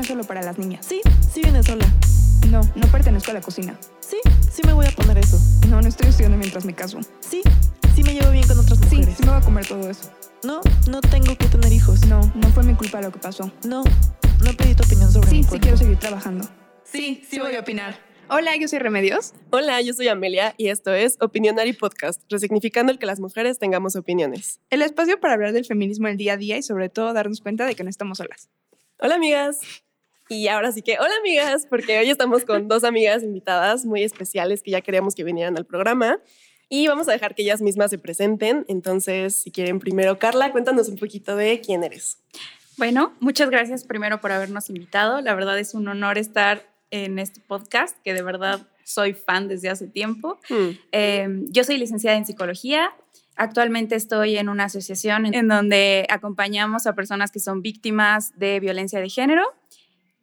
no es solo para las niñas. Sí, sí viene sola. No, no pertenezco a la cocina. Sí, sí me voy a poner eso. No, no estoy estudiando mientras me caso. Sí, sí me llevo bien con otras Sí, mujeres. sí me voy a comer todo eso. No, no tengo que tener hijos. No, no fue mi culpa lo que pasó. No, no pedí tu opinión sobre Sí, mi sí quiero seguir trabajando. Sí, sí voy a opinar. Hola, yo soy Remedios. Hola, yo soy Amelia y esto es Opinionary Podcast, resignificando el que las mujeres tengamos opiniones. El espacio para hablar del feminismo el día a día y sobre todo darnos cuenta de que no estamos solas. Hola amigas. Y ahora sí que, hola amigas, porque hoy estamos con dos amigas invitadas muy especiales que ya queríamos que vinieran al programa. Y vamos a dejar que ellas mismas se presenten. Entonces, si quieren primero, Carla, cuéntanos un poquito de quién eres. Bueno, muchas gracias primero por habernos invitado. La verdad es un honor estar en este podcast, que de verdad soy fan desde hace tiempo. Hmm. Eh, yo soy licenciada en psicología. Actualmente estoy en una asociación en donde acompañamos a personas que son víctimas de violencia de género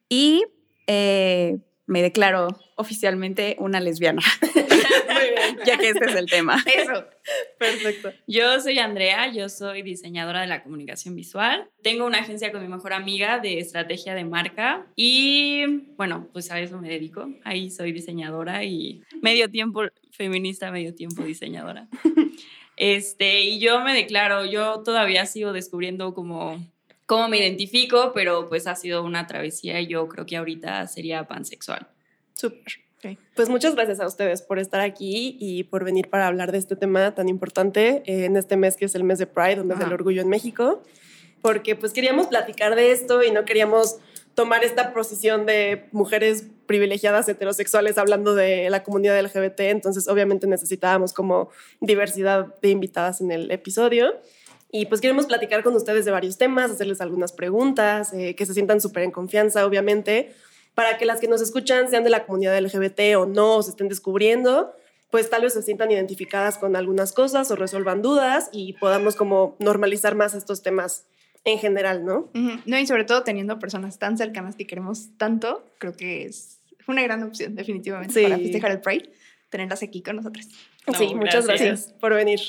y eh, me declaro oficialmente una lesbiana, Muy bien. ya que este es el tema. Eso. Perfecto. Yo soy Andrea, yo soy diseñadora de la comunicación visual. Tengo una agencia con mi mejor amiga de estrategia de marca y bueno, pues a eso me dedico. Ahí soy diseñadora y medio tiempo feminista, medio tiempo diseñadora. Este, y yo me declaro, yo todavía sigo descubriendo cómo, cómo me identifico, pero pues ha sido una travesía y yo creo que ahorita sería pansexual. Súper. Pues muchas gracias a ustedes por estar aquí y por venir para hablar de este tema tan importante eh, en este mes que es el mes de Pride, mes Ajá. del orgullo en México, porque pues queríamos platicar de esto y no queríamos tomar esta posición de mujeres privilegiadas heterosexuales hablando de la comunidad LGBT, entonces obviamente necesitábamos como diversidad de invitadas en el episodio. Y pues queremos platicar con ustedes de varios temas, hacerles algunas preguntas, eh, que se sientan súper en confianza, obviamente, para que las que nos escuchan sean de la comunidad LGBT o no, o se estén descubriendo, pues tal vez se sientan identificadas con algunas cosas o resuelvan dudas y podamos como normalizar más estos temas en general, ¿no? Ujú. No, y sobre todo teniendo personas tan cercanas que queremos tanto, creo que es una gran opción, definitivamente, Sí. para festejar el Pride, tenerlas aquí con nosotras. No, sí, muchas gracias. gracias por venir.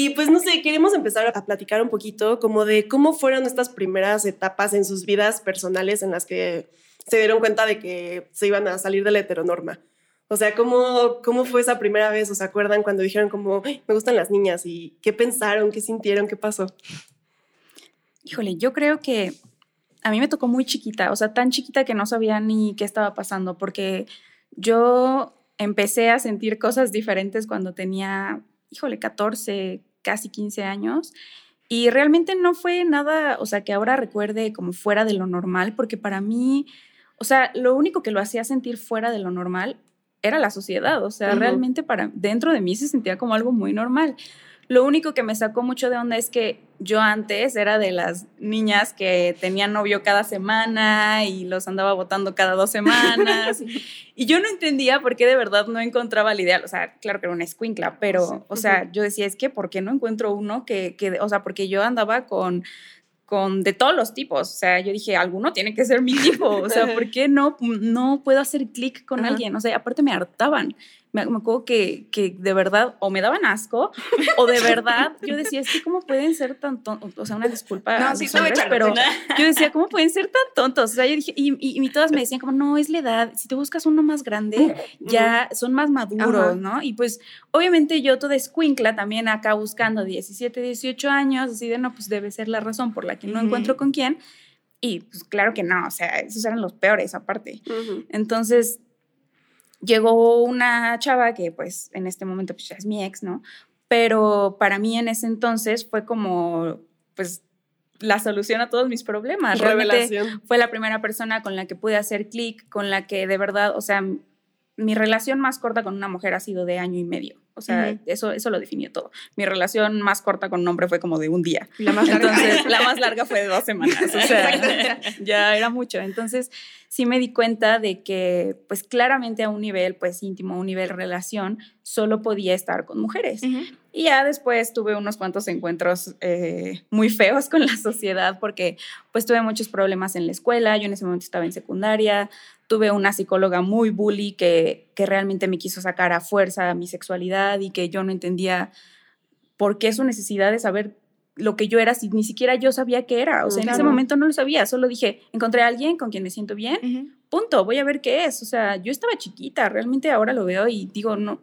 Y pues no sé, queremos empezar a platicar un poquito como de cómo fueron estas primeras etapas en sus vidas personales en las que se dieron cuenta de que se iban a salir de la heteronorma. O sea, ¿cómo, cómo fue esa primera vez? ¿O se acuerdan cuando dijeron como, "Ay, me gustan las niñas? ¿Y qué pensaron? ¿Qué sintieron? ¿Qué pasó? Híjole, yo creo que a mí me tocó muy chiquita, o sea, tan chiquita que no sabía ni qué estaba pasando, porque yo empecé a sentir cosas diferentes cuando tenía, híjole, 14, casi 15 años. Y realmente no fue nada, o sea, que ahora recuerde como fuera de lo normal, porque para mí, o sea, lo único que lo hacía sentir fuera de lo normal era la sociedad, o sea, realmente para dentro de mí se sentía como algo muy normal. Lo único que me sacó mucho de onda es que yo antes era de las niñas que tenían novio cada semana y los andaba votando cada dos semanas. y yo no entendía por qué de verdad no encontraba el ideal. O sea, claro que era una escuincla, pero, Sí. o sea, yo decía, es que ¿por qué no encuentro uno que, que o sea, porque yo andaba con con de todos los tipos, o sea, yo dije, alguno tiene que ser mi tipo, o sea, ¿por qué no, no puedo hacer clic con Ajá. alguien? O sea, aparte me hartaban, me, me acuerdo que, que de verdad o me daban asco o de verdad yo decía, es que cómo pueden ser tan tontos, o sea, una disculpa, No, a sí, los no, hombres, échalo, pero yo decía, ¿cómo pueden ser tan tontos? O sea, yo dije, y, y, y todas me decían como, no, es la edad, si te buscas uno más grande, ya son más maduros, Ajá. ¿no? Y pues, obviamente yo toda escuincla también acá buscando 17, 18 años, así de, no, pues debe ser la razón por la que no Ujú. encuentro con quién. Y pues claro que no, o sea, esos eran los peores aparte. Ujú. Entonces, llegó una chava que pues en este momento pues ya es mi ex, ¿no? Pero para mí en ese entonces fue como, pues, la solución a todos mis problemas. Realmente Revelación. fue la primera persona con la que pude hacer clic, con la que de verdad, o sea, mi relación más corta con una mujer ha sido de año y medio. O sea, Ujú. eso, eso lo definió todo. Mi relación más corta con un hombre fue como de un día. La más larga. Entonces, la más larga fue de dos semanas. O sea, ya era mucho. Entonces, sí me di cuenta de que, pues claramente a un nivel, pues íntimo, a un nivel relación, solo podía estar con mujeres. Y ya después tuve unos cuantos encuentros eh, muy feos con la sociedad porque pues tuve muchos problemas en la escuela, yo en ese momento estaba en secundaria, tuve una psicóloga muy bully que, que realmente me quiso sacar a fuerza mi sexualidad y que yo no entendía por qué su necesidad de saber lo que yo era si ni siquiera yo sabía qué era. O sea, en ese momento no lo sabía, solo dije, encontré a alguien con quien me siento bien, punto, voy a ver qué es. O sea, yo estaba chiquita, realmente ahora lo veo y digo, no,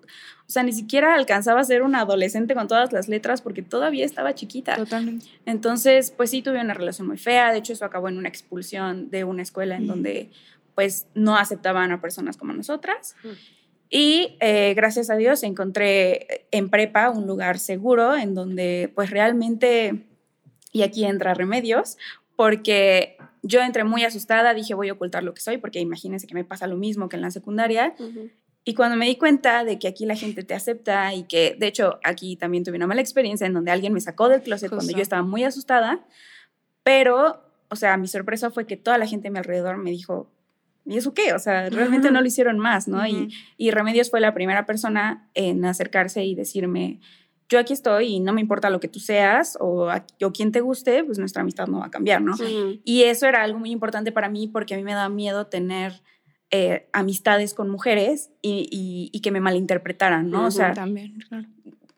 o sea, ni siquiera alcanzaba a ser una adolescente con todas las letras porque todavía estaba chiquita. Totalmente. Entonces, pues sí, tuve una relación muy fea. De hecho, eso acabó en una expulsión de una escuela en donde, pues, no aceptaban a personas como nosotras. Y eh, gracias a Dios encontré en prepa un lugar seguro en donde, pues, realmente, y aquí entra remedios, porque yo entré muy asustada, dije, voy a ocultar lo que soy, porque imagínense que me pasa lo mismo que en la secundaria. Y cuando me di cuenta de que aquí la gente te acepta y que, de hecho, aquí también tuve una mala experiencia en donde alguien me sacó del closet cuando Justo. yo estaba muy asustada, pero, o sea, mi sorpresa fue que toda la gente a mi alrededor me dijo, ¿y eso qué? O sea, realmente no lo hicieron más, ¿no? Ujú. y, y Remedios fue la primera persona en acercarse y decirme, yo aquí estoy y no me importa lo que tú seas o, a- o quien te guste, pues nuestra amistad no va a cambiar, ¿no? Y eso era algo muy importante para mí porque a mí me daba miedo tener eh, amistades con mujeres y, y- y que me malinterpretaran, ¿no? O sea, También, claro.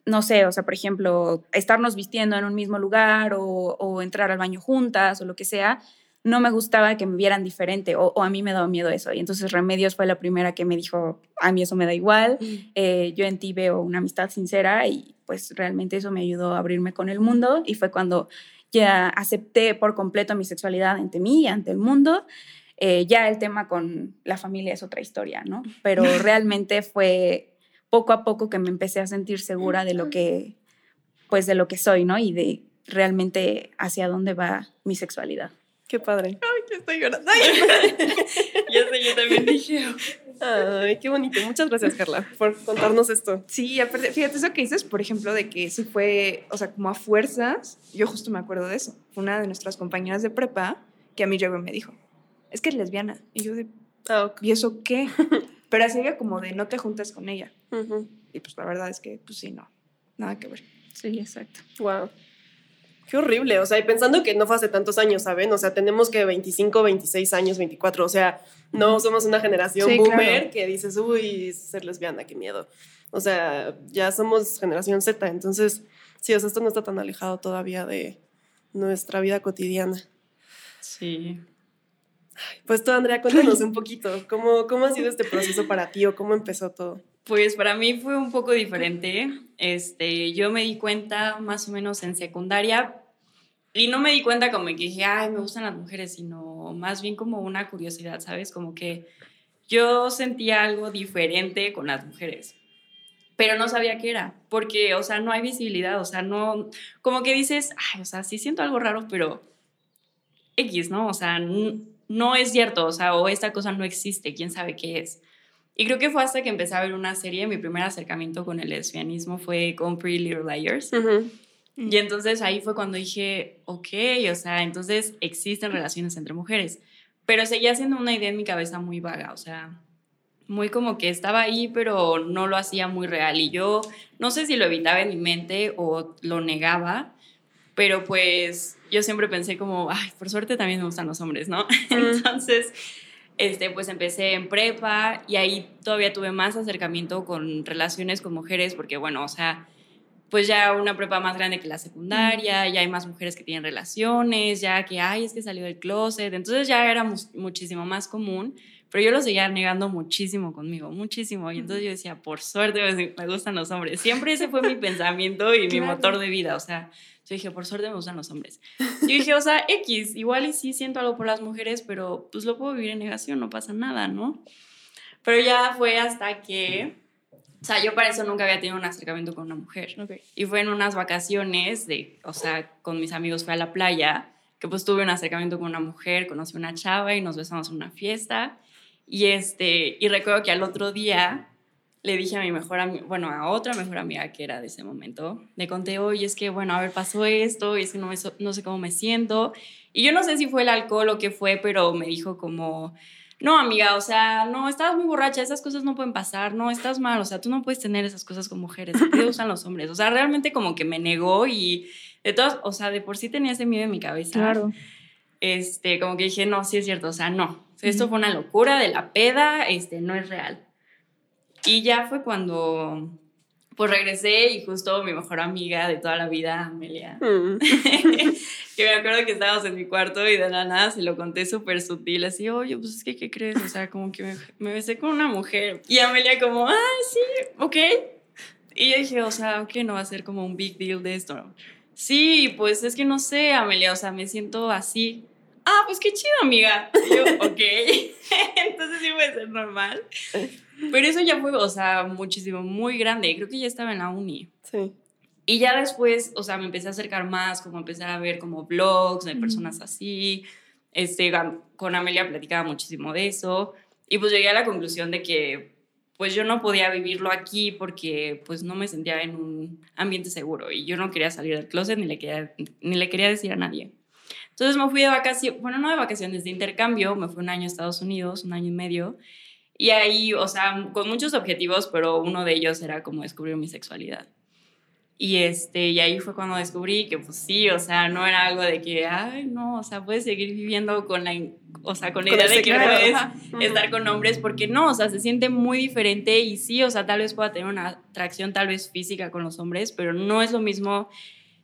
no sé, o sea, por ejemplo, estarnos vistiendo en un mismo lugar o, o entrar al baño juntas o lo que sea, no me gustaba que me vieran diferente o, o a mí me daba miedo eso. Y entonces Remedios fue la primera que me dijo, a mí eso me da igual, eh, yo en ti veo una amistad sincera y pues realmente eso me ayudó a abrirme con el mundo y fue cuando ya acepté por completo mi sexualidad ante mí y ante el mundo. Eh, ya el tema con la familia es otra historia, ¿no? Pero realmente fue poco a poco que me empecé a sentir segura de lo que, pues de lo que soy, ¿no? Y de realmente hacia dónde va mi sexualidad. Qué padre. Estoy llorando. Ya sé, yo también dije. Ay, qué bonito. Muchas gracias, Carla, por contarnos esto. Sí, aparte, fíjate eso que dices, por ejemplo, de que sí fue, o sea, como a fuerzas, yo justo me acuerdo de eso. Una de nuestras compañeras de prepa que a mí llegó y me dijo, es que es lesbiana. Y yo de, Ah, ok. ¿y eso qué? Pero así era como de, no te juntes con ella. Ujú. Y pues la verdad es que, pues sí, no, nada que ver. Sí, exacto. Wow. Qué horrible, o sea, y pensando que no fue hace tantos años, ¿saben? O sea, tenemos que 25, 26 años, 24, o sea, no somos una generación Sí, boomer claro. que dices, uy, ser lesbiana, qué miedo. O sea, ya somos generación Z, entonces, sí, o sea, esto no está tan alejado todavía de nuestra vida cotidiana. Sí. Pues tú, Andrea, cuéntanos un poquito, ¿cómo, cómo ha sido este proceso para ti o cómo empezó todo? Pues para mí fue un poco diferente. Este, yo me di cuenta más o menos en secundaria y no me di cuenta como que dije, ay, me gustan las mujeres, sino más bien como una curiosidad, ¿sabes? Como que yo sentía algo diferente con las mujeres, pero no sabía qué era, porque, o sea, no hay visibilidad, o sea, no, como que dices, ay, o sea, sí siento algo raro, pero X, ¿no? O sea, no es cierto, o sea, o esta cosa no existe, quién sabe qué es. Y creo que fue hasta que empecé a ver una serie, mi primer acercamiento con el lesbianismo fue con Pretty Little Liars. Ujú. Y entonces ahí fue cuando dije, ok, o sea, entonces existen relaciones entre mujeres. Pero seguía siendo una idea en mi cabeza muy vaga, o sea, muy como que estaba ahí, pero no lo hacía muy real. Y yo no sé si lo evitaba en mi mente o lo negaba, pero pues yo siempre pensé como, ay, por suerte también me gustan los hombres, ¿no? Entonces, este, pues empecé en prepa y ahí todavía tuve más acercamiento con relaciones con mujeres, porque bueno, o sea, pues ya una prepa más grande que la secundaria, ya hay más mujeres que tienen relaciones, ya que, ay, es que salió del closet, entonces ya era mu- muchísimo más común, pero yo lo seguía negando muchísimo conmigo, muchísimo, y entonces yo decía, por suerte me, gustan los hombres, siempre ese fue mi pensamiento y mi Claro. motor de vida, o sea, yo dije, por suerte me gustan los hombres. Yo dije, o sea, X, igual y sí siento algo por las mujeres, pero pues lo puedo vivir en negación, no pasa nada, ¿no? Pero ya fue hasta que, o sea, yo para eso nunca había tenido un acercamiento con una mujer. Ok. Y fue en unas vacaciones, de, o sea, con mis amigos fui a la playa, que pues tuve un acercamiento con una mujer, conocí a una chava y nos besamos en una fiesta. Y, este, y recuerdo que al otro día le dije a mi mejor amiga, bueno, a otra mejor amiga que era de ese momento, le conté, oye, es que, bueno, a ver, pasó esto, y es que no, me no sé cómo me siento. Y yo no sé si fue el alcohol o qué fue, pero me dijo como, no, amiga, o sea, no, estabas muy borracha, esas cosas no pueden pasar, no, estás mal, o sea, tú no puedes tener esas cosas con mujeres, ¿a ti te gustan los hombres? O sea, realmente como que me negó y de todas, o sea, de por sí tenía ese miedo en mi cabeza. Claro. Este, como que dije, no, sí es cierto, o sea, no, esto fue una locura de la peda, este, no es real. Y ya fue cuando, pues regresé y justo mi mejor amiga de toda la vida, Amelia, Mm. que me acuerdo que estábamos en mi cuarto y de la nada se lo conté súper sutil, así, oye, pues es que, ¿qué crees? O sea, como que me, me besé con una mujer. Y Amelia como, ah, sí, ok. Y yo dije, o sea, ok, no va a ser como un big deal de esto. Sí, pues es que no sé, Amelia, o sea, me siento así. Ah, pues qué chido, amiga. Y yo, ok. Entonces sí puede ser normal. Pero eso ya fue, o sea, muchísimo, muy grande. Creo que ya estaba en la uni. Sí. Y ya después, o sea, me empecé a acercar más, como empezar a ver como blogs de personas así. Este, con Amelia platicaba muchísimo de eso. Y pues llegué a la conclusión de que pues yo no podía vivirlo aquí porque pues no me sentía en un ambiente seguro y yo no quería salir del closet ni le quería, ni le quería decir a nadie. Entonces me fui de vacaciones, bueno, no de vacaciones, de intercambio, me fui un año a Estados Unidos, un año y medio. Y ahí, o sea, con muchos objetivos, pero uno de ellos era como descubrir mi sexualidad. Y, este, y ahí fue cuando descubrí que, pues sí, o sea, no era algo de que, ay, no, o sea, puedes seguir viviendo con la, o sea, con la Con idea de que puedes Ajá. estar con hombres, porque no, o sea, se siente muy diferente y sí, o sea, tal vez pueda tener una atracción tal vez física con los hombres, pero no es lo mismo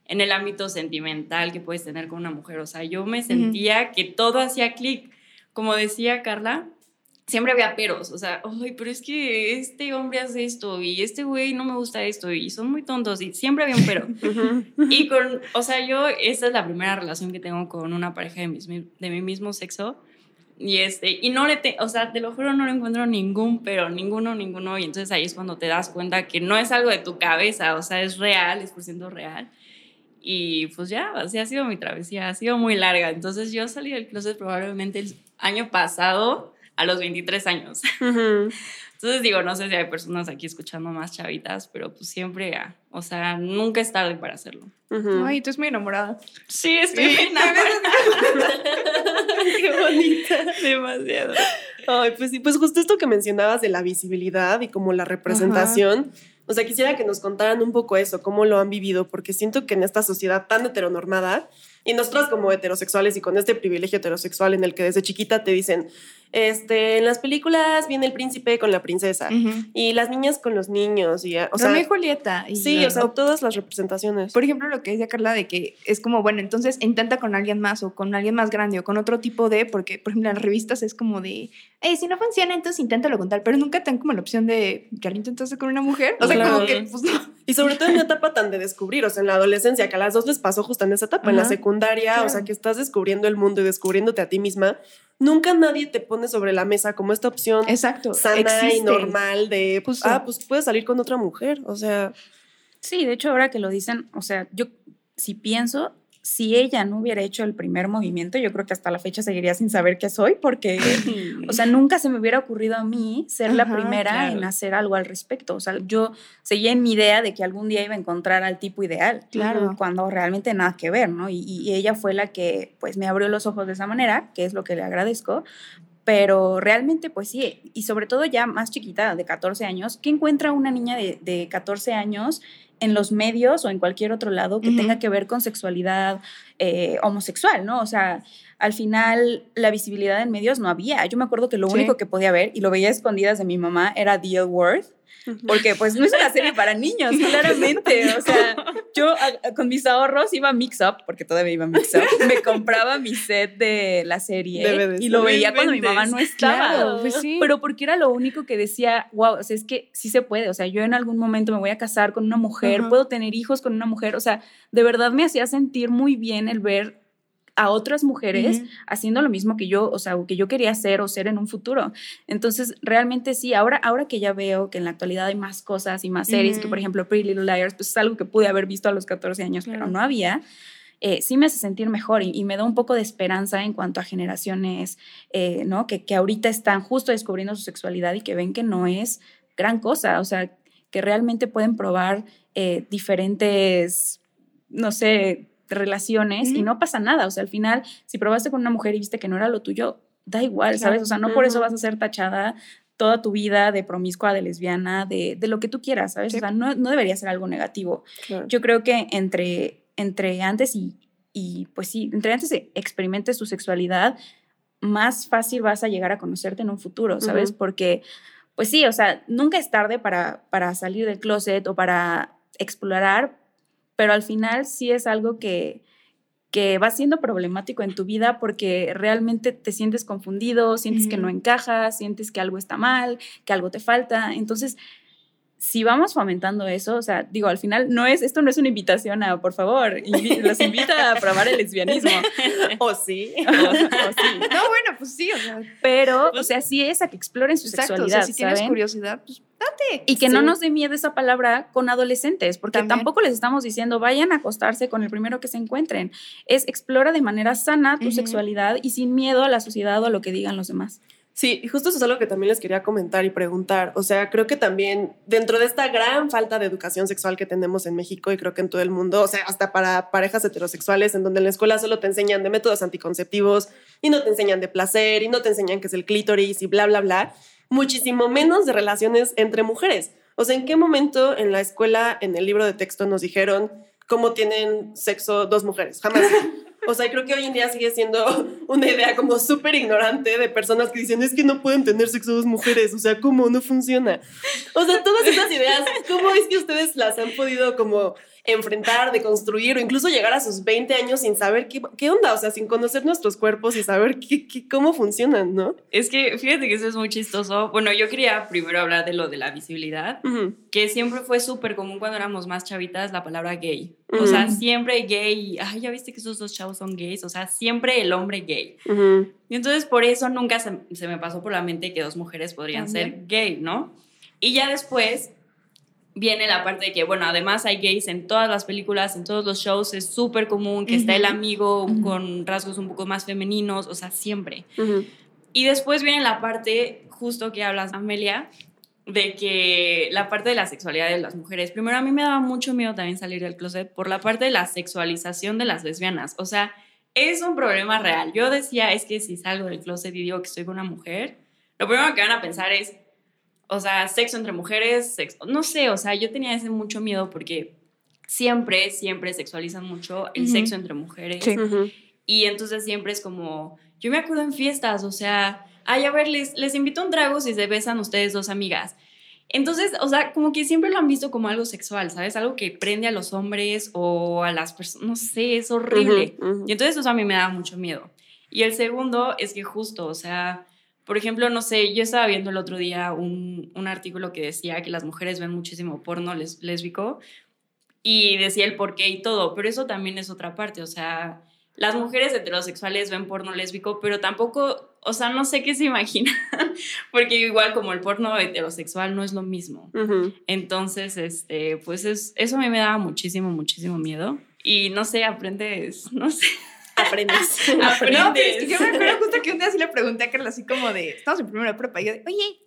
en el ámbito sentimental que puedes tener con una mujer. O sea, yo me sentía que todo hacía clic. Como decía Carla, siempre había peros. O sea, ay, pero es que este hombre hace esto y este güey no me gusta esto y son muy tontos y siempre había un pero. Ujú. Y con, o sea, yo, esta es la primera relación que tengo con una pareja de, mis- de mi mismo sexo. Y, este, y no le, te, o sea, te lo juro, no le encuentro ningún pero, ninguno, ninguno. Y entonces ahí es cuando te das cuenta que no es algo de tu cabeza, o sea, es real, es por ciento real. Y pues ya, así ha sido mi travesía, ha sido muy larga. Entonces yo salí del closet probablemente el año pasado, a los 23 años. Entonces digo, no sé si hay personas aquí escuchando más chavitas, pero pues siempre, ah, o sea, nunca es tarde para hacerlo. Ujú. Ay, tú es muy enamorada. Sí, estoy Sí, enamorada. Qué bonita. Demasiado. Ay, pues sí, pues justo esto que mencionabas de la visibilidad y como la representación. O sea, quisiera que nos contaran un poco eso, cómo lo han vivido, porque siento que en esta sociedad tan heteronormada, y nosotras como heterosexuales y con este privilegio heterosexual en el que desde chiquita te dicen, este, en las películas viene el príncipe con la princesa, y las niñas con los niños, y, o sea, Romeo y Julieta. y- sí, o sea, todas las representaciones. Por ejemplo, lo que decía Carla de que es como, bueno, entonces intenta con alguien más o con alguien más grande o con otro tipo de, porque, por ejemplo, en las revistas es como de, hey, si no funciona, entonces inténtalo con tal, pero nunca te dan como la opción de, ¿ya lo intentaste con una mujer? O sea, Claro. como que, pues no. Y sobre todo en una etapa tan de descubrir, o sea, en la adolescencia, que a las dos les pasó justo en esa etapa, en la Ajá, secundaria, o sea, claro. que estás descubriendo el mundo y descubriéndote a ti misma, nunca nadie te pone sobre la mesa como esta opción Exacto. sana y existe. normal de, pues, ah, pues puedes salir con otra mujer, o sea, Sí, de hecho, ahora que lo dicen, o sea, yo si pienso, si ella no hubiera hecho el primer movimiento, yo creo que hasta la fecha seguiría sin saber qué soy, porque, o sea, nunca se me hubiera ocurrido a mí ser la primera claro. en hacer algo al respecto. O sea, yo seguía en mi idea de que algún día iba a encontrar al tipo ideal. Claro. Cuando realmente nada que ver, ¿no? Y, y ella fue la que, pues, me abrió los ojos de esa manera, que es lo que le agradezco. Pero realmente, pues sí, y sobre todo ya más chiquita, de 14 años, ¿qué encuentra una niña de, de 14 años en los medios o en cualquier otro lado que tenga que ver con sexualidad eh, homosexual, ¿no? O sea, al final la visibilidad en medios no había. Yo me acuerdo que lo Sí. único que podía ver, y lo veía escondidas de mi mamá, era The L Word, porque pues no es una serie para niños, claramente. O sea, yo a- con mis ahorros iba a Mix Up, porque todavía iba a Mix Up, me compraba mi set de la serie y lo veía cuando mi mamá no estaba. Claro, pues sí. Pero porque era lo único que decía, wow, o sea, es que sí se puede, o sea, yo en algún momento me voy a casar con una mujer, puedo tener hijos con una mujer, o sea, de verdad me hacía sentir muy bien el ver a otras mujeres haciendo lo mismo que yo, o sea, que yo quería hacer o ser en un futuro. Entonces, realmente sí, ahora, ahora que ya veo que en la actualidad hay más cosas y más series, que por ejemplo Pretty Little Liars, pues es algo que pude haber visto a los 14 años, pero no había. eh, sí me hace sentir mejor y, y me da un poco de esperanza en cuanto a generaciones, eh, ¿no? Que, que ahorita están justo descubriendo su sexualidad y que ven que no es gran cosa, o sea, que realmente pueden probar eh, diferentes, no sé, relaciones y no pasa nada, o sea, al final, si probaste con una mujer y viste que no era lo tuyo, da igual. ¿sabes? O sea, no por eso vas a ser tachada toda tu vida de promiscua, de lesbiana, de, de lo que tú quieras, ¿sabes? Sí. O sea, no, no debería ser algo negativo. claro. Yo creo que entre, entre antes y, y, pues sí, entre antes experimentes tu sexualidad, más fácil vas a llegar a conocerte en un futuro, ¿sabes? Ujú. Porque pues sí, o sea, nunca es tarde para, para salir del closet o para explorar, pero al final sí es algo que, que va siendo problemático en tu vida porque realmente te sientes confundido, sientes que no encajas, sientes que algo está mal, que algo te falta. Entonces, si vamos fomentando eso, o sea, digo, al final no es, esto no es una invitación a, por favor, invi- los invita a probar el lesbianismo. O sí. O- o sí. No, bueno, pues sí, o sea, Pero, o sea, sí es a que exploren su exacto. O sexualidad, sea, si tienes curiosidad, pues date. Y que no nos dé miedo esa palabra con adolescentes, porque También. tampoco les estamos diciendo vayan a acostarse con el primero que se encuentren. Es explora de manera sana tu sexualidad y sin miedo a la sociedad o a lo que digan los demás. Sí, y justo eso es algo que también les quería comentar y preguntar. O sea, creo que también dentro de esta gran falta de educación sexual que tenemos en México y creo que en todo el mundo, o sea, hasta para parejas heterosexuales, en donde en la escuela solo te enseñan de métodos anticonceptivos y no te enseñan de placer y no te enseñan qué es el clítoris y bla, bla, bla, muchísimo menos de relaciones entre mujeres. O sea, ¿en qué momento en la escuela, en el libro de texto, nos dijeron cómo tienen sexo dos mujeres? Jamás. O sea, creo que hoy en día sigue siendo una idea como súper ignorante de personas que dicen, es que no pueden tener sexo dos mujeres, o sea, ¿cómo? No funciona. O sea, todas esas ideas, ¿cómo es que ustedes las han podido como enfrentar, deconstruir o incluso llegar a sus 20 años sin saber qué, qué onda? O sea, sin conocer nuestros cuerpos y saber qué, qué- cómo funcionan, ¿no? Es que fíjate que eso es muy chistoso. Bueno, yo quería primero hablar de lo de la visibilidad, que siempre fue súper común cuando éramos más chavitas la palabra gay. O sea, siempre gay. Ay, ya viste que esos dos chavos son gays. O sea, siempre el hombre gay. Y entonces por eso nunca se, se me pasó por la mente que dos mujeres podrían ser gay, ¿no? Y ya después viene la parte de que, bueno, además hay gays en todas las películas, en todos los shows, es súper común que está el amigo con rasgos un poco más femeninos, o sea, siempre. Y después viene la parte justo que hablas, Amelia, de que la parte de la sexualidad de las mujeres. Primero, a mí me daba mucho miedo también salir del closet por la parte de la sexualización de las lesbianas. O sea, es un problema real. Yo decía, es que si salgo del closet y digo que con una mujer, lo primero que van a pensar es, o sea, sexo entre mujeres, sexo, no sé, o sea, yo tenía ese mucho miedo porque siempre, siempre sexualizan mucho el Ujú. sexo entre mujeres. Sí. Y entonces siempre es como, yo me acuerdo en fiestas, o sea, ay, a ver, les, les invito a un trago si se besan ustedes dos amigas. Entonces, o sea, como que siempre lo han visto como algo sexual, ¿sabes? Algo que prende a los hombres o a las personas, no sé, es horrible. Y entonces eso a mí me da mucho miedo. Y el segundo es que justo, o sea, por ejemplo, no sé, yo estaba viendo el otro día un, un artículo que decía que las mujeres ven muchísimo porno les- lésbico y decía el por qué y todo, pero eso también es otra parte, o sea, las mujeres heterosexuales ven porno lésbico, pero tampoco, o sea, no sé qué se imaginan, porque igual como el porno heterosexual no es lo mismo. Ujú. Entonces, este, pues es, eso a mí me daba muchísimo, muchísimo miedo. Y no sé, aprendes, no sé. Aprendes. No, pero es que aprendes. yo me acuerdo justo que un día sí le pregunté a Carla así como de, estamos en primera prepa, y yo de, oye,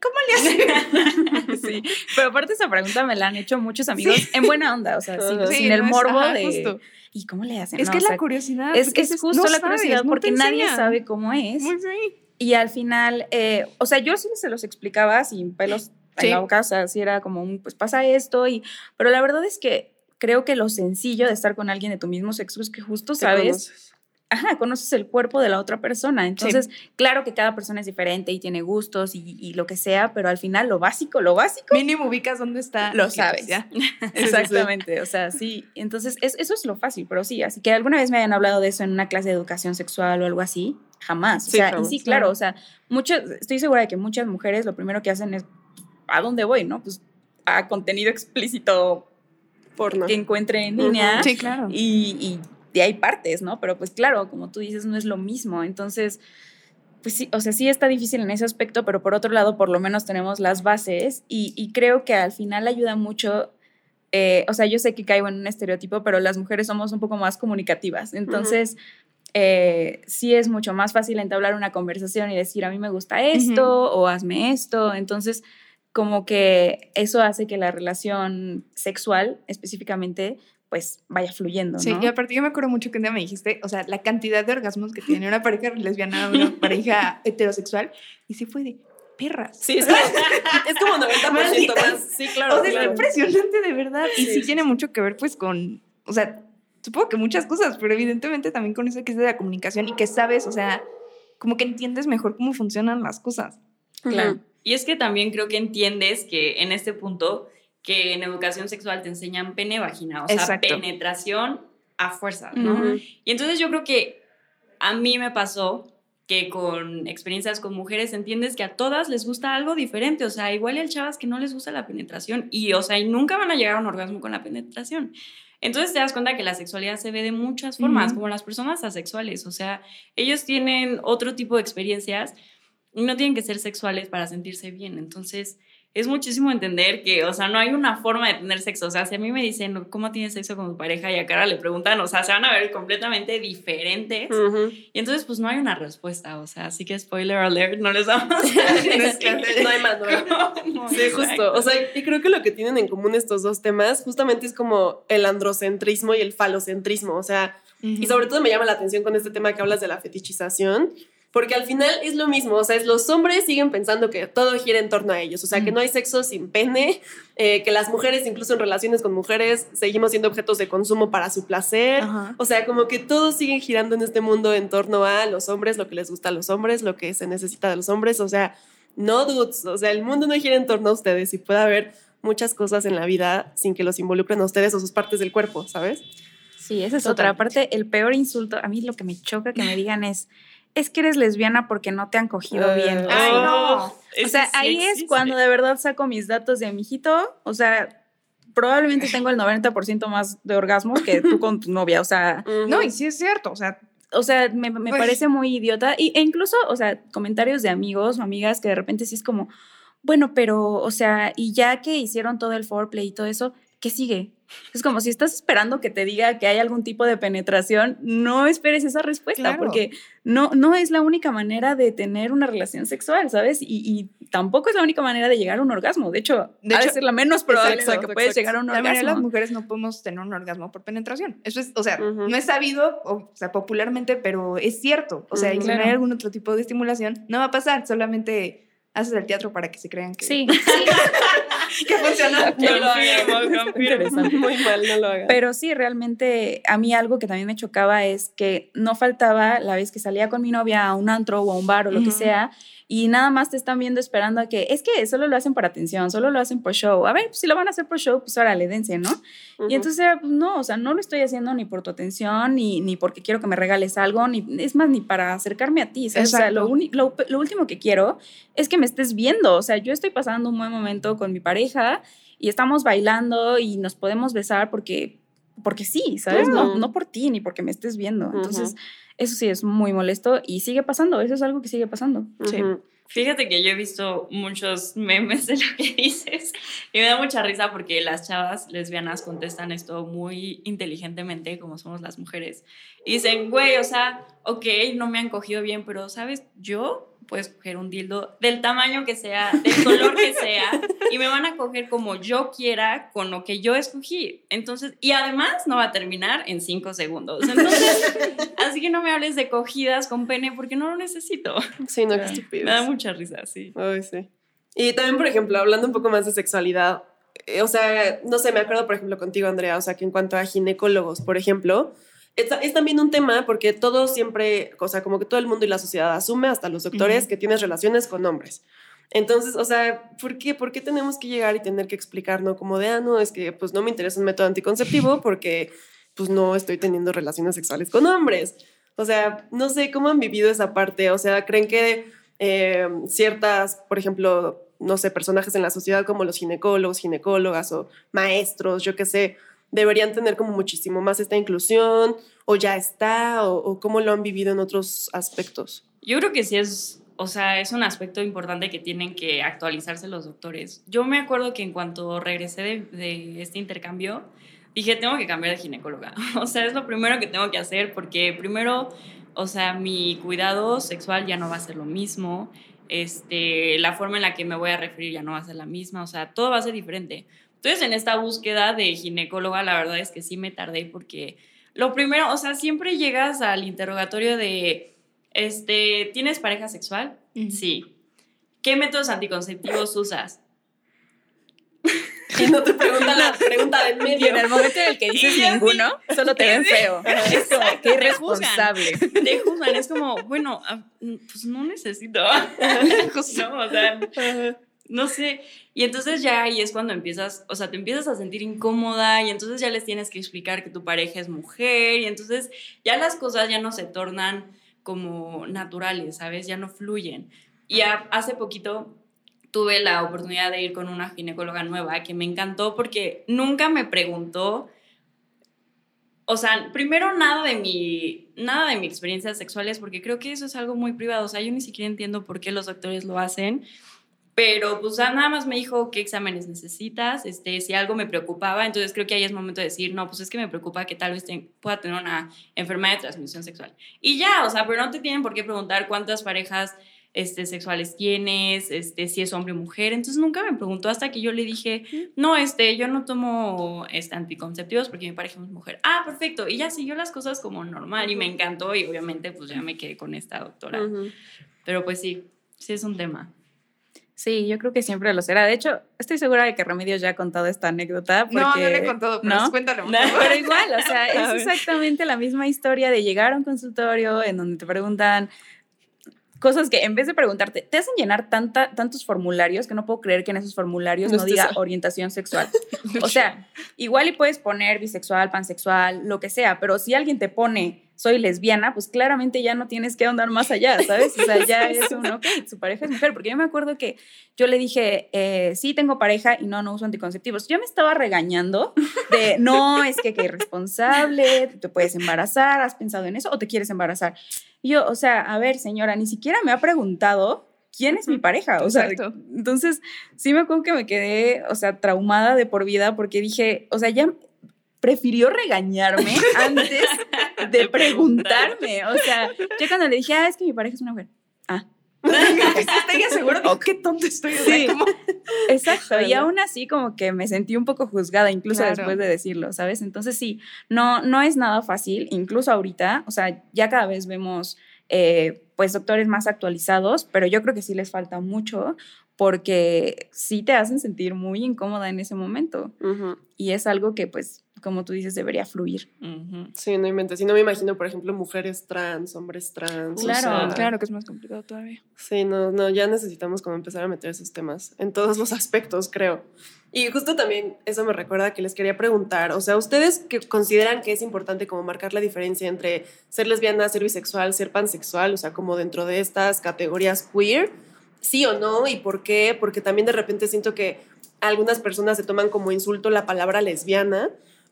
¿cómo le haces? Sí, pero aparte esa pregunta me la han hecho muchos amigos en buena onda, o sea, sin, Ajá. sin Sí, el no es- morbo ajá, de... justo. ¿Y cómo le hacen? Es No, que o es sea, la curiosidad. es, porque es justo no la sabes, curiosidad te porque nadie sabe cómo es. Muy bien. Y al final, eh, o sea, yo sí se los explicaba sin pelos Sí. en la boca, o sea, sí era como un, pues pasa esto, y, pero la verdad es que creo que lo sencillo de estar con alguien de tu mismo sexo es que justo Te sabes, conoces. ajá, conoces el cuerpo de la otra persona. Entonces, claro que cada persona es diferente y tiene gustos y, y lo que sea, pero al final lo básico, lo básico, Mínimo ubicas dónde está. Lo pues, sabes. ya. Exactamente, o sea, sí. Entonces, es- eso es lo fácil, pero sí, así que alguna vez me hayan hablado de eso en una clase de educación sexual o algo así, jamás. O Sí, sea, y sí, claro, o sea, muchas, estoy segura de que muchas mujeres lo primero que hacen es, ¿a dónde voy, no? Pues a contenido explícito Porno. que encuentre en línea Sí, claro. y, y de ahí partes, ¿no? Pero pues claro, como tú dices, no es lo mismo. Entonces, pues sí, o sea, sí está difícil en ese aspecto, pero por otro lado, por lo menos tenemos las bases y, y creo que al final ayuda mucho. eh, o sea, yo sé que caigo en un estereotipo, pero las mujeres somos un poco más comunicativas. Entonces, eh, sí es mucho más fácil entablar una conversación y decir, a mí me gusta esto o hazme esto. Entonces, como que eso hace que la relación sexual específicamente pues vaya fluyendo, Sí, y aparte yo me acuerdo mucho que un día me dijiste, o sea, la cantidad de orgasmos que tiene una pareja lesbiana o una pareja heterosexual, y sí fue de perras. Sí, es como, es como 90% Malditas. más. Sí, claro. o sea, claro. es impresionante de verdad. Y Sí, tiene mucho que ver pues con, o sea, supongo que muchas cosas, pero evidentemente también con eso que es de la comunicación y que sabes, o sea, como que entiendes mejor cómo funcionan las cosas. Claro. Y es que también creo que entiendes que en este punto, que en educación sexual te enseñan pene vagina, o sea, Exacto. penetración a fuerza, ¿no? Y entonces yo creo que a mí me pasó que con experiencias con mujeres entiendes que a todas les gusta algo diferente, o sea, igual hay chavas que no les gusta la penetración y, o sea, y nunca van a llegar a un orgasmo con la penetración. Entonces te das cuenta que la sexualidad se ve de muchas formas, como las personas asexuales, o sea, ellos tienen otro tipo de experiencias no tienen que ser sexuales para sentirse bien. Entonces, es muchísimo entender que, o sea, no hay una forma de tener sexo. O sea, si a mí me dicen, ¿cómo tienes sexo con tu pareja? Y a Cara le preguntan, o sea, se van a ver completamente diferentes. Y entonces, pues no hay una respuesta. O sea, así que spoiler alert, no les vamos a decir. No hay más, no. Sí, justo. O sea, y creo que lo que tienen en común estos dos temas justamente es como el androcentrismo y el falocentrismo. O sea, y sobre todo me llama la atención con este tema que hablas de la fetichización, porque al final es lo mismo, o sea, es los hombres siguen pensando que todo gira en torno a ellos, o sea, que Mm. no hay sexo sin pene, eh, que las mujeres, incluso en relaciones con mujeres, seguimos siendo objetos de consumo para su placer, Ajá. o sea, como que todos siguen girando en este mundo en torno a los hombres, lo que les gusta a los hombres, lo que se necesita de los hombres, o sea, no dudes, o sea, el mundo no gira en torno a ustedes y puede haber muchas cosas en la vida sin que los involucren a ustedes o sus partes del cuerpo, ¿sabes? Sí, esa es otra. Totalmente. Aparte, el peor insulto, a mí lo que me choca que me digan es, es que eres lesbiana porque no te han cogido Eh, bien. Ay, no. O sea, sí ahí es cuando de verdad saco mis datos de mi hijito. O sea, probablemente tengo el 90% más de orgasmos que tú con tu novia. O sea, No, y sí es cierto, o sea, o sea, me, me parece muy idiota. Y, e incluso, o sea, comentarios de amigos o amigas que de repente sí es como, bueno, pero, o sea, y ya que hicieron todo el foreplay y todo eso, ¿qué sigue? Es como si estás esperando que te diga que hay algún tipo de penetración, no esperes esa respuesta, Claro. porque no, no es la única manera de tener una relación sexual, ¿sabes? Y, y tampoco es la única manera de llegar a un orgasmo. De hecho, De hecho, ser la menos probable exacto, que puedes exacto. llegar a un la mayoría de las orgasmo. mujeres no podemos tener un orgasmo por penetración. Eso es, o sea, no es sabido, o, sea, popularmente, pero es cierto. O sea, y Ujú. si no hay algún otro tipo de estimulación, no va a pasar, solamente haces el teatro para que se crean que, Sí, que funciona. No lo. Interesante. Muy mal, no lo hagan. Pero sí, realmente a mí algo que también me chocaba es que no faltaba la vez que salía con mi novia a un antro o a un bar o lo que sea y nada más te están viendo esperando a que es que solo lo hacen por atención, solo lo hacen por show. A ver, pues, si lo van a hacer por show, pues órale, dense, ¿no? Ujú. Y entonces era, pues no, o sea, no lo estoy haciendo ni por tu atención, ni, ni porque quiero que me regales algo, ni es más, ni para acercarme a ti, ¿sabes? O sea, lo, lo, lo último que quiero es que me estés viendo, o sea, yo estoy pasando un buen momento con mi pareja y estamos bailando y nos podemos besar porque, porque sí, ¿sabes? No, Claro. no por ti, ni porque me estés viendo. Entonces, eso sí es muy molesto y sigue pasando, eso es algo que sigue pasando. Sí. Fíjate que yo he visto muchos memes de lo que dices y me da mucha risa porque las chavas lesbianas contestan esto muy inteligentemente, como somos las mujeres. Y dicen, güey, o sea, ok, no me han cogido bien, pero ¿sabes? Yo puedes coger un dildo del tamaño que sea, del color que sea, y me van a coger como yo quiera, con lo que yo escogí. Entonces, y además no va a terminar en cinco segundos. Entonces, así que no me hables de cogidas con pene porque no lo necesito. Sí, no, qué estupidez. Me da mucha risa, sí. Ay, sí. Y también, por ejemplo, hablando un poco más de sexualidad, eh, o sea, no sé, me acuerdo, por ejemplo, contigo, Andrea, o sea, que en cuanto a ginecólogos, por ejemplo, es, es también un tema porque todo siempre, o sea, como que todo el mundo y la sociedad asume, hasta los doctores, que tienes relaciones con hombres. Entonces, o sea, ¿por qué? ¿Por qué tenemos que llegar y tener que explicar, no? Como de, ah, no, es que pues no me interesa un método anticonceptivo porque pues no estoy teniendo relaciones sexuales con hombres. O sea, no sé cómo han vivido esa parte. O sea, ¿creen que eh, ciertas, por ejemplo, no sé, personajes en la sociedad como los ginecólogos, ginecólogas o maestros, yo qué sé, deberían tener como muchísimo más esta inclusión o ya está o, o cómo lo han vivido en otros aspectos? Yo creo que sí es, o sea, es un aspecto importante que tienen que actualizarse los doctores. Yo me acuerdo que en cuanto regresé de, de este intercambio, dije, tengo que cambiar de ginecóloga. O sea, es lo primero que tengo que hacer porque primero, o sea, mi cuidado sexual ya no va a ser lo mismo. Este, la forma en la que me voy a referir ya no va a ser la misma, o sea, todo va a ser diferente. Entonces, en esta búsqueda de ginecóloga, la verdad es que sí me tardé porque lo primero, o sea, siempre llegas al interrogatorio de, este, ¿tienes pareja sexual? Ujú. Sí. ¿Qué métodos anticonceptivos usas? Y no te preguntan la pregunta del Y medio. en el momento en el que dices Y ninguno, solo te ven feo. Es como, qué irresponsable. Te juzgan, es como, bueno, ah, pues no necesito. no, o sea, no sé. Y entonces ya ahí es cuando empiezas, o sea, te empiezas a sentir incómoda y entonces ya les tienes que explicar que tu pareja es mujer y entonces ya las cosas ya no se tornan como naturales, ¿sabes? Ya no fluyen. Y hace poquito tuve la oportunidad de ir con una ginecóloga nueva que me encantó porque nunca me preguntó o sea, primero nada de mi nada de mi experiencias sexuales porque creo que eso es algo muy privado, o sea, yo ni siquiera entiendo por qué los doctores lo hacen. Pero pues nada más me dijo qué exámenes necesitas, este, si algo me preocupaba, entonces creo que ahí es momento de decir, no, pues es que me preocupa que tal vez te- pueda tener una enfermedad de transmisión sexual. Y ya, o sea, pero no te tienen por qué preguntar cuántas parejas este, sexuales tienes, este, si es hombre o mujer. Entonces nunca me preguntó hasta que yo le dije, no, este, yo no tomo este, anticonceptivos porque mi pareja es mujer. Ah, perfecto. Y ya siguió las cosas como normal y me encantó y obviamente pues ya me quedé con esta doctora. Ujú. Pero pues sí, sí es un tema. Sí, yo creo que siempre lo será. De hecho, estoy segura de que Remedios ya ha contado esta anécdota. Porque, no, no le he contado, pero ¿no? cuéntalo. No. Pero igual, o sea, es exactamente la misma historia de llegar a un consultorio en donde te preguntan cosas que en vez de preguntarte, te hacen llenar tanta, tantos formularios que no puedo creer que en esos formularios No diga orientación sexual. O sea, igual y puedes poner bisexual, pansexual, lo que sea, pero si alguien te pone soy lesbiana, pues claramente ya no tienes que andar más allá, ¿sabes? O sea, ya es un, ok, su pareja es mujer, porque yo me acuerdo que yo le dije, eh, sí, tengo pareja y no, no uso anticonceptivos. Yo me estaba regañando de, no, es que qué irresponsable, te puedes embarazar, ¿has pensado en eso o te quieres embarazar? Y yo, o sea, a ver, señora, ni siquiera me ha preguntado quién es mi pareja, o sea, Exacto. entonces sí me acuerdo que me quedé, o sea, traumada de por vida porque dije, o sea, ya prefirió regañarme antes de preguntarme, o sea, yo cuando le dije, ah, es que mi pareja es una mujer. Ah, Estoy seguro de qué tonto estoy. Sí. como- Exacto, y aún así como que me sentí un poco juzgada incluso Claro. después de decirlo, ¿sabes? Entonces sí, no, no es nada fácil, incluso ahorita, o sea, ya cada vez vemos eh, pues doctores más actualizados, pero yo creo que sí les falta mucho porque sí te hacen sentir muy incómoda en ese momento Ujú. y es algo que pues, como tú dices, debería fluir. Sí, no inventes. Sí, no me imagino, por ejemplo, mujeres trans, hombres trans. o Claro, sea, Claro que es más complicado todavía. Sí, no, no, ya necesitamos como empezar a meter esos temas en todos los aspectos, creo. Y justo también eso me recuerda que les quería preguntar, o sea, ¿ustedes que consideran que es importante como marcar la diferencia entre ser lesbiana, ser bisexual, ser pansexual, o sea, como dentro de estas categorías queer? ¿Sí o no? ¿Y por qué? Porque también de repente siento que algunas personas se toman como insulto la palabra lesbiana,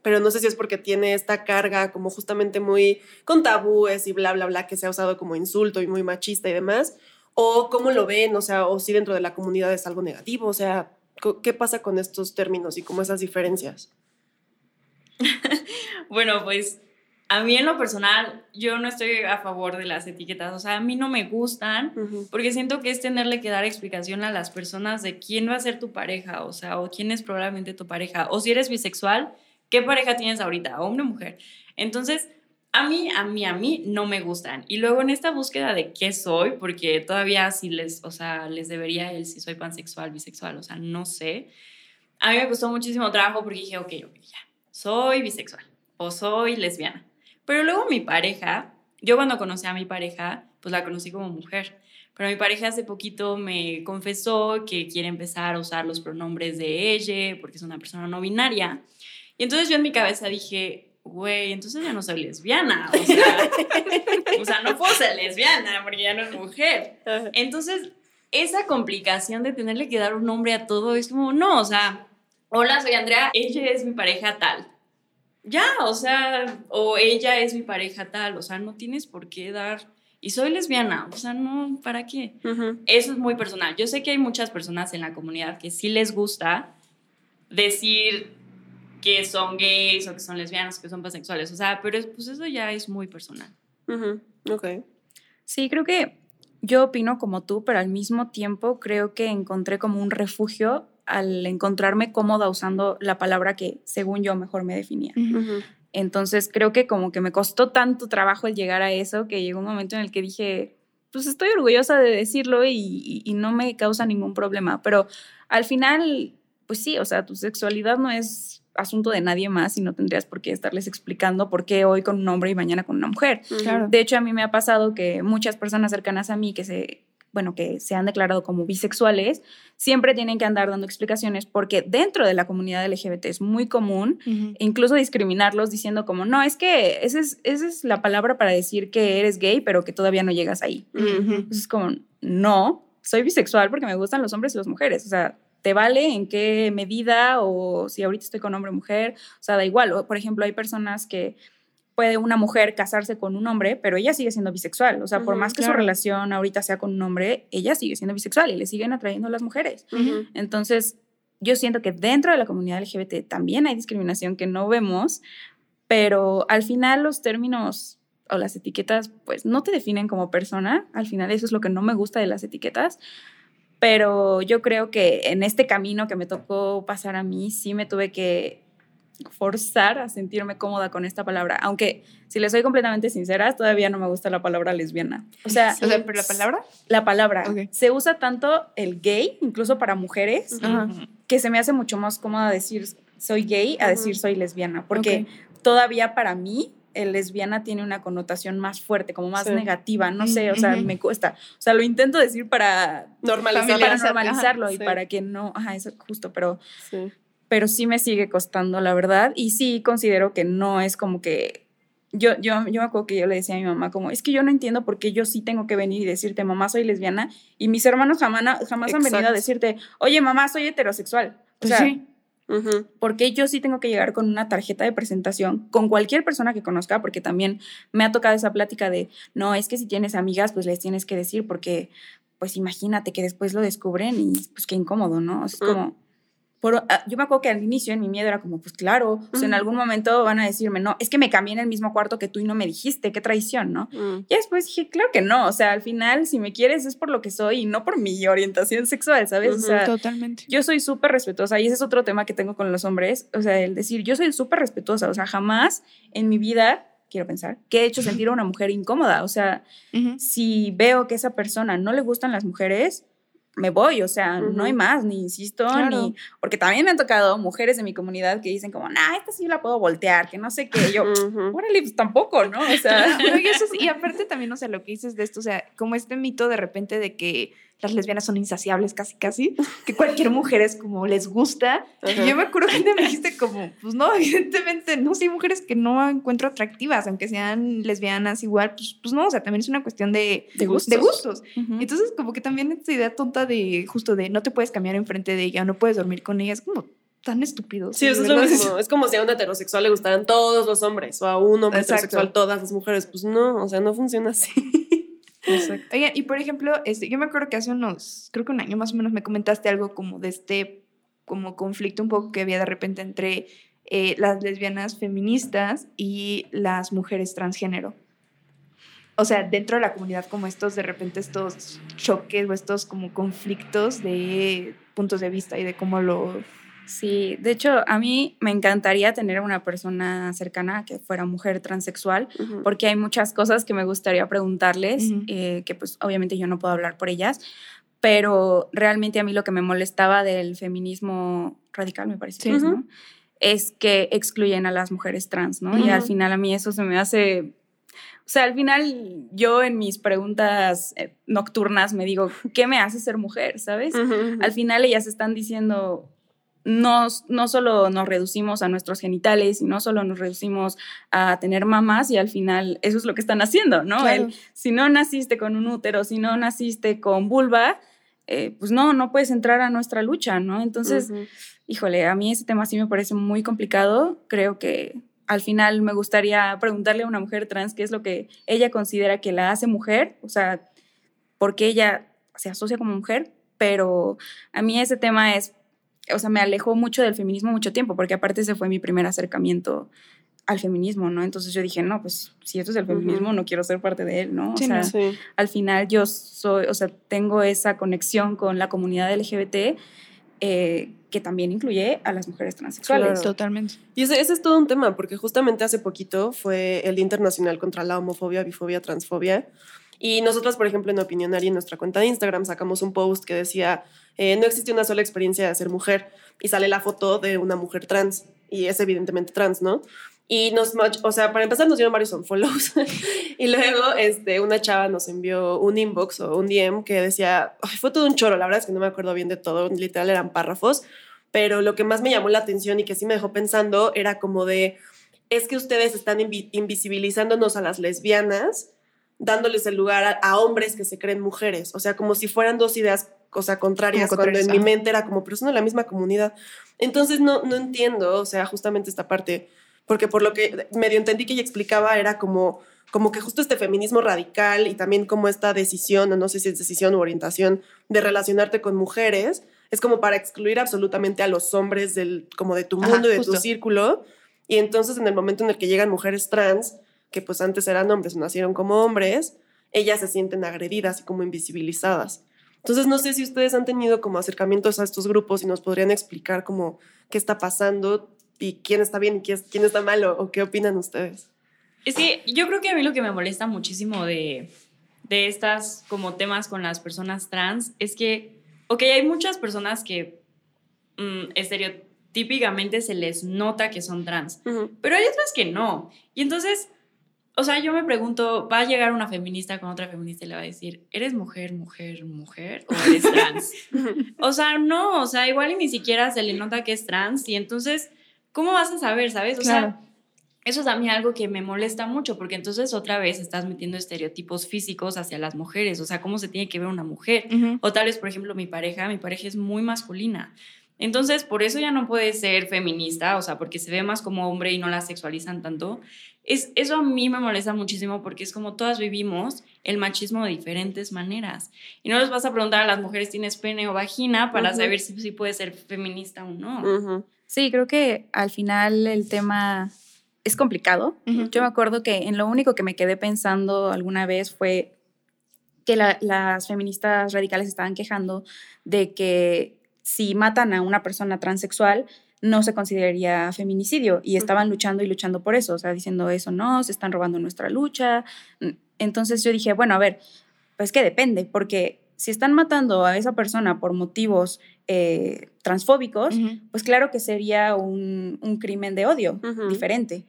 pero no sé si es porque tiene esta carga como justamente muy con tabúes y bla, bla, bla, que se ha usado como insulto y muy machista y demás, o cómo lo ven, o sea, o si dentro de la comunidad es algo negativo, o sea, ¿qué pasa con estos términos y cómo esas diferencias? Bueno, pues a mí en lo personal, yo no estoy a favor de las etiquetas, o sea, a mí no me gustan porque siento que es tenerle que dar explicación a las personas de quién va a ser tu pareja, o sea, o quién es probablemente tu pareja, o si eres bisexual, ¿qué pareja tienes ahorita, hombre o mujer? Entonces, a mí, a mí, a mí no me gustan. Y luego en esta búsqueda de qué soy, porque todavía sí les, o sea, les debería el si soy pansexual, bisexual, o sea, no sé. A mí me costó muchísimo trabajo porque dije, ok, ok, ya, soy bisexual o soy lesbiana. Pero luego mi pareja, yo cuando conocí a mi pareja, pues la conocí como mujer. Pero mi pareja hace poquito me confesó que quiere empezar a usar los pronombres de ella porque es una persona no binaria. Y entonces yo en mi cabeza dije, güey, entonces ya no soy lesbiana. O sea, o sea, no puedo ser lesbiana porque ya no es mujer. Entonces, esa complicación de tenerle que dar un nombre a todo es como, no, o sea, hola, soy Andrea, ella es mi pareja tal. Ya, o sea, o ella es mi pareja tal, o sea, no tienes por qué dar. Y soy lesbiana, o sea, no, ¿para qué? Eso es muy personal. Yo sé que hay muchas personas en la comunidad que sí les gusta decir que son gays o que son lesbianas, que son pansexuales, o sea, pero es- pues eso ya es muy personal. Ok. Sí, creo que yo opino como tú, pero al mismo tiempo creo que encontré como un refugio al encontrarme cómoda usando la palabra que según yo mejor me definía. Entonces creo que como que me costó tanto trabajo el llegar a eso que llegó un momento en el que dije, pues estoy orgullosa de decirlo y, y- y no me causa ningún problema, pero al final pues sí, o sea, tu sexualidad no es asunto de nadie más y no tendrías por qué estarles explicando por qué hoy con un hombre y mañana con una mujer. Claro. De hecho, a mí me ha pasado que muchas personas cercanas a mí que se, bueno, que se han declarado como bisexuales, siempre tienen que andar dando explicaciones porque dentro de la comunidad LGBT es muy común incluso discriminarlos diciendo como, no, es que esa es, esa es la palabra para decir que eres gay, pero que todavía no llegas ahí. Entonces es como, no, soy bisexual porque me gustan los hombres y las mujeres. O sea, te vale en qué medida o si ahorita estoy con hombre o mujer. O sea, da igual. O, por ejemplo, hay personas que puede una mujer casarse con un hombre, pero ella sigue siendo bisexual. O sea, por más que su relación ahorita sea con un hombre, ella sigue siendo bisexual y le siguen atrayendo a las mujeres. Entonces, yo siento que dentro de la comunidad LGBT también hay discriminación que no vemos, pero al final los términos o las etiquetas, pues no te definen como persona. Al final eso es lo que no me gusta de las etiquetas. Pero yo creo que en este camino que me tocó pasar a mí, sí me tuve que forzar a sentirme cómoda con esta palabra. Aunque, si les soy completamente sincera, todavía no me gusta la palabra lesbiana. O sea, O sea, pero la palabra. la palabra. Se usa tanto el gay, incluso para mujeres, Ajá. que se me hace mucho más cómoda decir soy gay a Ujú. decir soy lesbiana, porque todavía para mí el lesbiana tiene una connotación más fuerte, como más Sí. negativa, no sé, o sea, me cuesta. O sea, lo intento decir para, Normalizar. para normalizarlo ajá, y sí. para que no, ajá, eso justo, pero Sí. pero sí me sigue costando, la verdad, y sí considero que no es como que yo, yo, yo me acuerdo que yo le decía a mi mamá como, es que yo no entiendo por qué yo sí tengo que venir y decirte, mamá, soy lesbiana, y mis hermanos jamás, jamás han venido a Exacto. decirte, oye, mamá, soy heterosexual. O Pues sea, sí. Ujú. ¿por qué yo sí tengo que llegar con una tarjeta de presentación con cualquier persona que conozca? Porque también me ha tocado esa plática de, no, es que si tienes amigas, pues les tienes que decir, porque, pues imagínate que después lo descubren y pues qué incómodo, ¿no? O sea, es Mm. como... por- ah, yo me acuerdo que al inicio en mi miedo era como, pues claro, o sea, en algún momento van a decirme, no, es que me cambié en el mismo cuarto que tú y no me dijiste, qué traición, ¿no? Mm. Y después dije, claro que no, o sea, al final, si me quieres es por lo que soy y no por mi orientación sexual, ¿sabes? O sea, Totalmente. yo soy súper respetuosa y ese es otro tema que tengo con los hombres, o sea, el decir, yo soy súper respetuosa, o sea, jamás en mi vida, quiero pensar, que he hecho sentir a una mujer incómoda, o sea, si veo que a esa persona no le gustan las mujeres, me voy, o sea, no hay más, ni insisto, Claro. ni... Porque también me han tocado mujeres de mi comunidad que dicen como, nah, esta sí la puedo voltear, que no sé qué, yo, Ujú. órale, pues tampoco, ¿no? O sea... No, y, eso es- y aparte también, o sea, lo que dices de esto, o sea, como este mito de repente de que las lesbianas son insaciables casi, casi, que cualquier mujer es como les gusta. Y yo me acuerdo que me dijiste como, pues no, evidentemente, no, sí hay mujeres que no encuentro atractivas, aunque sean lesbianas igual, pues, pues no, o sea, también es una cuestión de, De gustos. de gustos. Ujú. Entonces, como que también esta idea tonta de justo de no te puedes cambiar enfrente de ella, no puedes dormir con ella, es como tan estúpido. Sí, eso es lo mismo. Es como si a un heterosexual le gustaran todos los hombres o a un hombre Exacto. heterosexual todas las mujeres. Pues no, o sea, no funciona así. Oigan, y por ejemplo, este, yo me acuerdo que hace unos, creo que un año más o menos me comentaste algo como de este, como conflicto un poco que había de repente entre eh, las lesbianas feministas y las mujeres transgénero. O sea, dentro de la comunidad como estos, de repente estos choques o estos como conflictos de puntos de vista y de cómo lo... Sí, de hecho, a mí me encantaría tener una persona cercana que fuera mujer transexual, porque hay muchas cosas que me gustaría preguntarles, eh, que pues obviamente yo no puedo hablar por ellas, pero realmente a mí lo que me molestaba del feminismo radical, me parece, Sí. que es, ¿no? Es que excluyen a las mujeres trans, ¿no? Y al final a mí eso se me hace... O sea, al final yo en mis preguntas eh, nocturnas me digo, ¿qué me hace ser mujer? ¿Sabes? Al final ellas están diciendo, no, no solo nos reducimos a nuestros genitales y no solo nos reducimos a tener mamás y al final eso es lo que están haciendo, ¿no? Claro. El, si no naciste con un útero, si no naciste con vulva, eh, pues no, no puedes entrar a nuestra lucha, ¿no? Entonces, híjole, a mí ese tema sí me parece muy complicado. Creo que al final me gustaría preguntarle a una mujer trans qué es lo que ella considera que la hace mujer, o sea, por qué ella se asocia como mujer, pero a mí ese tema es, o sea, me alejó mucho del feminismo mucho tiempo, porque aparte ese fue mi primer acercamiento al feminismo, ¿no? Entonces yo dije, no, pues si esto es el feminismo, no quiero ser parte de él, ¿no? O Sí, sea, no. Sí. al final yo soy, o sea, tengo esa conexión con la comunidad LGBT eh, que también incluye a las mujeres transexuales. Claro. Totalmente. Y ese, ese es todo un tema, porque justamente hace poquito fue el Día Internacional contra la Homofobia, Bifobia, Transfobia. Y nosotras, por ejemplo, en Opinionaria, en nuestra cuenta de Instagram, sacamos un post que decía, eh, no existe una sola experiencia de ser mujer. Y sale la foto de una mujer trans. Y es evidentemente trans, ¿no? Y nos, o sea, para empezar nos dieron varios unfollows. y luego este, una chava nos envió un inbox o un DM que decía, "Ay, fue todo un choro, la verdad es que no me acuerdo bien de todo, literal eran párrafos, pero lo que más me llamó la atención y que sí me dejó pensando era como de, es que ustedes están invi- invisibilizándonos a las lesbianas, dándoles el lugar a, a hombres que se creen mujeres, o sea, como si fueran dos ideas, o sea, contrarias, cuando en mi mente era como, pero son de la misma comunidad. Entonces no, no entiendo, o sea, justamente esta parte, porque por lo que medio entendí que ella explicaba era como, como que justo este feminismo radical y también como esta decisión, o no sé si es decisión u orientación, de relacionarte con mujeres, es como para excluir absolutamente a los hombres del, como de tu Ajá, mundo y de justo. tu círculo. Y entonces en el momento en el que llegan mujeres trans, que pues antes eran hombres nacieron como hombres, ellas se sienten agredidas y como invisibilizadas. Entonces no sé si ustedes han tenido como acercamientos a estos grupos y nos podrían explicar como qué está pasando y quién está bien y quién, quién está mal o, o qué opinan ustedes. Es que yo creo que a mí lo que me molesta muchísimo de, de estas como temas con las personas trans es que, ok, hay muchas personas que mm, estereotípicamente se les nota que son trans, pero hay otras que no. Y entonces, o sea, yo me pregunto, ¿va a llegar una feminista con otra feminista y le va a decir, ¿eres mujer, mujer, mujer o eres trans? o sea, no, o sea, igual y ni siquiera se le nota que es trans y entonces, ¿cómo vas a saber, sabes? O Claro. sea, eso es a mí algo que me molesta mucho, porque entonces otra vez estás metiendo estereotipos físicos hacia las mujeres, o sea, cómo se tiene que ver una mujer. O tal vez, por ejemplo, mi pareja, mi pareja es muy masculina. Entonces, por eso ya no puede ser feminista, o sea, porque se ve más como hombre y no la sexualizan tanto. Es, eso a mí me molesta muchísimo porque es como todas vivimos el machismo de diferentes maneras. Y no les vas a preguntar a las mujeres, ¿tienes pene o vagina? Para saber si, si puede ser feminista o no. Sí, creo que al final el tema es complicado. Yo me acuerdo que en lo único que me quedé pensando alguna vez fue que la- las feministas radicales estaban quejando de que si matan a una persona transexual no se consideraría feminicidio y estaban luchando y luchando por eso, o sea, diciendo eso no, se están robando nuestra lucha. Entonces yo dije, bueno, a ver, pues que depende, porque si están matando a esa persona por motivos eh, transfóbicos, pues claro que sería un, un crimen de odio diferente.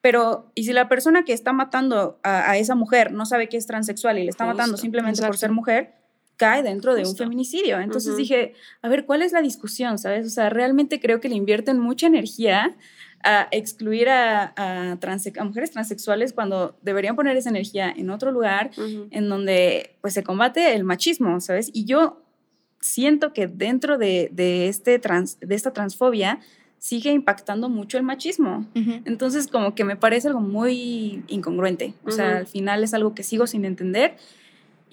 Pero, ¿y si la persona que está matando a, a esa mujer no sabe que es transexual y le está matando simplemente por ser mujer? Cae dentro de un Justo. feminicidio. Entonces Ujú. dije, a ver, ¿cuál es la discusión? ¿Sabes? O sea, realmente creo que le invierten mucha energía a excluir a, a transe- a mujeres transexuales cuando deberían poner esa energía en otro lugar Ujú. en donde pues se combate el machismo, ¿sabes? Y yo siento que dentro de, de este trans, de esta transfobia sigue impactando mucho el machismo. Ujú. Entonces como que me parece algo muy incongruente. O sea, al final es algo que sigo sin entender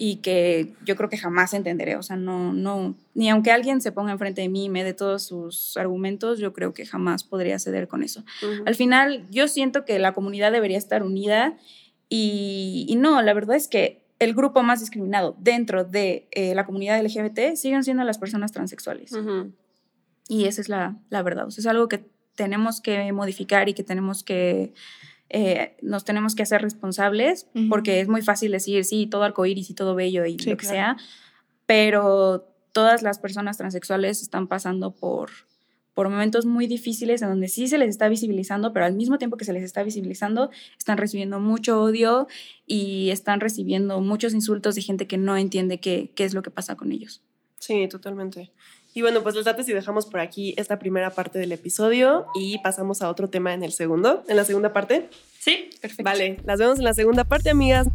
y que yo creo que jamás entenderé. O sea, no, no, ni aunque alguien se ponga enfrente de mí y me dé todos sus argumentos, yo creo que jamás podría ceder con eso. Ujú. Al final, yo siento que la comunidad debería estar unida y, y no, la verdad es que el grupo más discriminado dentro de eh, la comunidad LGBT siguen siendo las personas transexuales. Ujú. Y esa es la, la verdad. O sea, es algo que tenemos que modificar y que tenemos que, eh, nos tenemos que hacer responsables, Ujú. porque es muy fácil decir, sí, todo arcoíris y todo bello y Sí, lo que claro. sea, pero todas las personas transexuales están pasando por, por momentos muy difíciles en donde sí se les está visibilizando, pero al mismo tiempo que se les está visibilizando, están recibiendo mucho odio y están recibiendo muchos insultos de gente que no entiende qué, qué es lo que pasa con ellos. Sí, totalmente. Y bueno, pues les date si dejamos por aquí esta primera parte del episodio y pasamos a otro tema en el segundo, en la segunda parte. Sí, Perfecto. Vale, las vemos en la segunda parte, amigas.